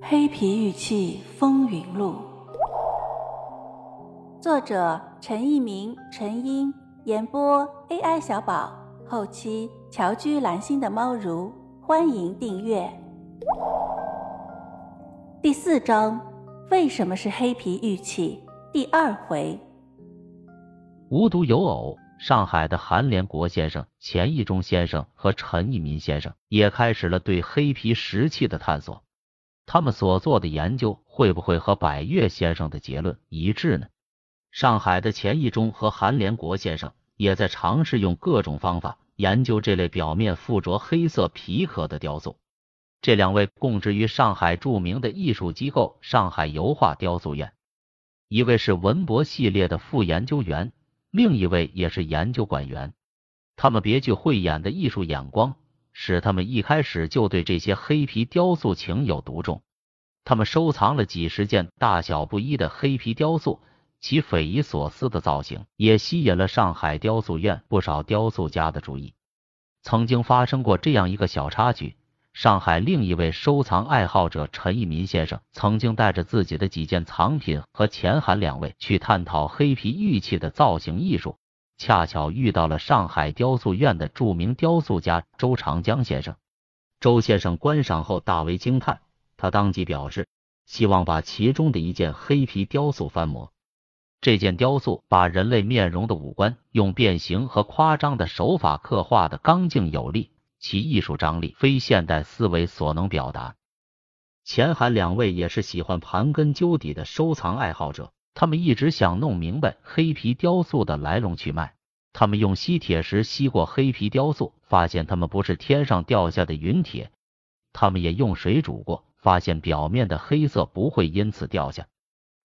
黑皮玉器风云录，作者陈一鸣、陈英，演播 AI 小宝，后期乔居蓝心的猫如，欢迎订阅。第四章，为什么是黑皮玉器？第二回，无独有偶，上海的韩连国先生、钱义中先生和陈一民先生也开始了对黑皮石器的探索。他们所做的研究会不会和百越先生的结论一致呢？上海的钱义中和韩连国先生也在尝试用各种方法研究这类表面附着黑色皮壳的雕塑。这两位供职于上海著名的艺术机构上海油画雕塑院，一位是文博系列的副研究员，另一位也是研究馆员。他们别具慧眼的艺术眼光。使他们一开始就对这些黑皮雕塑情有独钟。他们收藏了几十件大小不一的黑皮雕塑，其匪夷所思的造型也吸引了上海雕塑院不少雕塑家的注意。曾经发生过这样一个小插曲：上海另一位收藏爱好者陈一民先生曾经带着自己的几件藏品和钱韩两位去探讨黑皮玉器的造型艺术。恰巧遇到了上海雕塑院的著名雕塑家周长江先生。周先生观赏后大为惊叹，他当即表示希望把其中的一件黑皮雕塑翻模。这件雕塑把人类面容的五官用变形和夸张的手法刻画的刚劲有力，其艺术张力非现代思维所能表达。钱韩两位也是喜欢盘根究底的收藏爱好者。他们一直想弄明白黑皮雕塑的来龙去脉。他们用吸铁石吸过黑皮雕塑，发现它们不是天上掉下的陨铁。他们也用水煮过，发现表面的黑色不会因此掉下。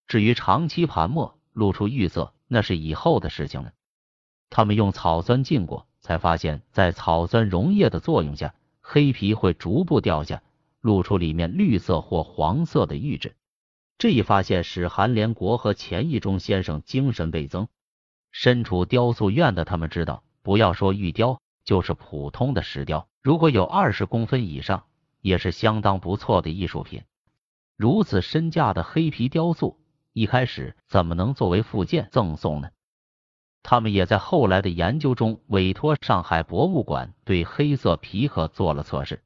至于长期盘墨露出玉色，那是以后的事情了。他们用草酸浸过，才发现，在草酸溶液的作用下，黑皮会逐步掉下，露出里面绿色或黄色的玉质。这一发现使韩连国和钱义中先生精神倍增。身处雕塑院的他们知道，不要说玉雕，就是普通的石雕，如果有二十公分以上，也是相当不错的艺术品。如此身价的黑皮雕塑，一开始怎么能作为附件赠送呢？他们也在后来的研究中委托上海博物馆对黑色皮壳做了测试。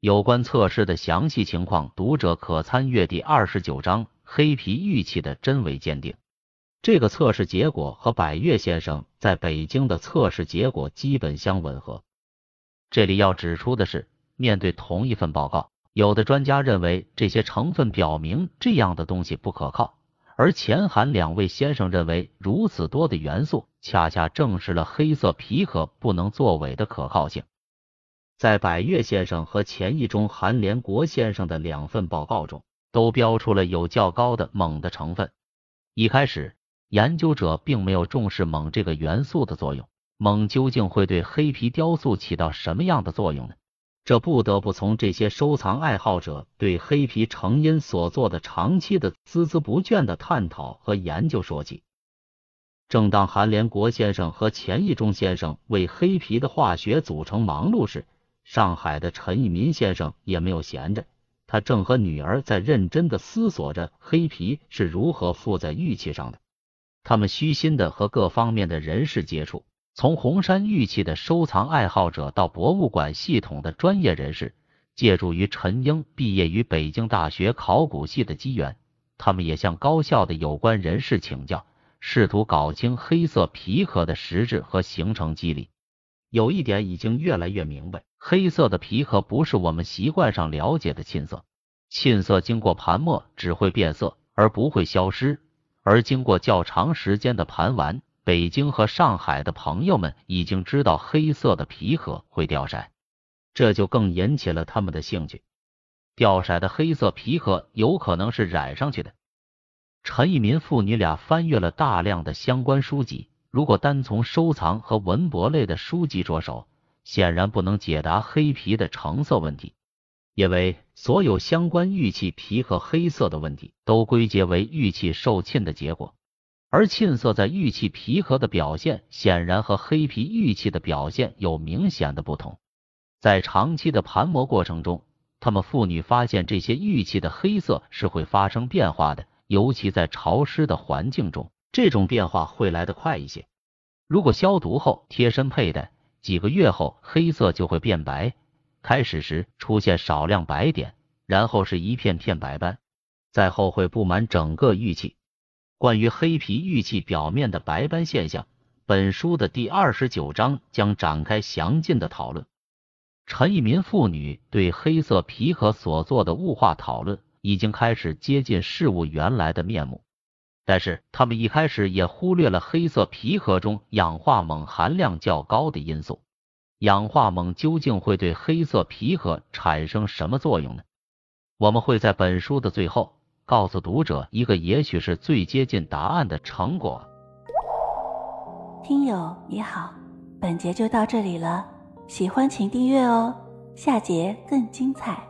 有关测试的详细情况，读者可参阅第二十九章《黑皮玉器的真伪鉴定》。这个测试结果和百越先生在北京的测试结果基本相吻合。这里要指出的是，面对同一份报告，有的专家认为这些成分表明这样的东西不可靠，而钱韩两位先生认为如此多的元素恰恰证实了黑色皮壳不能作伪的可靠性。在百越先生和钱义中、韩连国先生的两份报告中，都标出了有较高的锰的成分。一开始，研究者并没有重视锰这个元素的作用。锰究竟会对黑皮雕塑起到什么样的作用呢？这不得不从这些收藏爱好者对黑皮成因所做的长期的孜孜不倦的探讨和研究说起。正当韩连国先生和钱义中先生为黑皮的化学组成忙碌时，上海的陈义民先生也没有闲着，他正和女儿在认真的思索着黑皮是如何附在玉器上的。他们虚心的和各方面的人士接触，从红山玉器的收藏爱好者到博物馆系统的专业人士，借助于陈英毕业于北京大学考古系的机缘，他们也向高校的有关人士请教，试图搞清黑色皮壳的实质和形成机理。有一点已经越来越明白。黑色的皮壳不是我们习惯上了解的沁色，沁色经过盘磨只会变色而不会消失，而经过较长时间的盘玩，北京和上海的朋友们已经知道黑色的皮壳会掉色，这就更引起了他们的兴趣。掉色的黑色皮壳有可能是染上去的。陈一民父女俩翻阅了大量的相关书籍，如果单从收藏和文博类的书籍着手。显然不能解答黑皮的成色问题，因为所有相关玉器皮壳黑色的问题都归结为玉器受沁的结果，而沁色在玉器皮壳的表现显然和黑皮玉器的表现有明显的不同。在长期的盘磨过程中，他们妇女发现这些玉器的黑色是会发生变化的，尤其在潮湿的环境中，这种变化会来得快一些。如果消毒后贴身佩戴，几个月后黑色就会变白，开始时出现少量白点，然后是一片片白斑，再后会布满整个玉器。关于黑皮玉器表面的白斑现象，本书的第二十九章将展开详尽的讨论。陈一民父女对黑色皮壳所做的物化讨论，已经开始接近事物原来的面目。但是他们一开始也忽略了黑色皮壳中氧化锰含量较高的因素。氧化锰究竟会对黑色皮壳产生什么作用呢？我们会在本书的最后。告诉读者一个也许是最接近答案的成果。听友你好，本节就到这里了，喜欢请订阅哦，下节更精彩。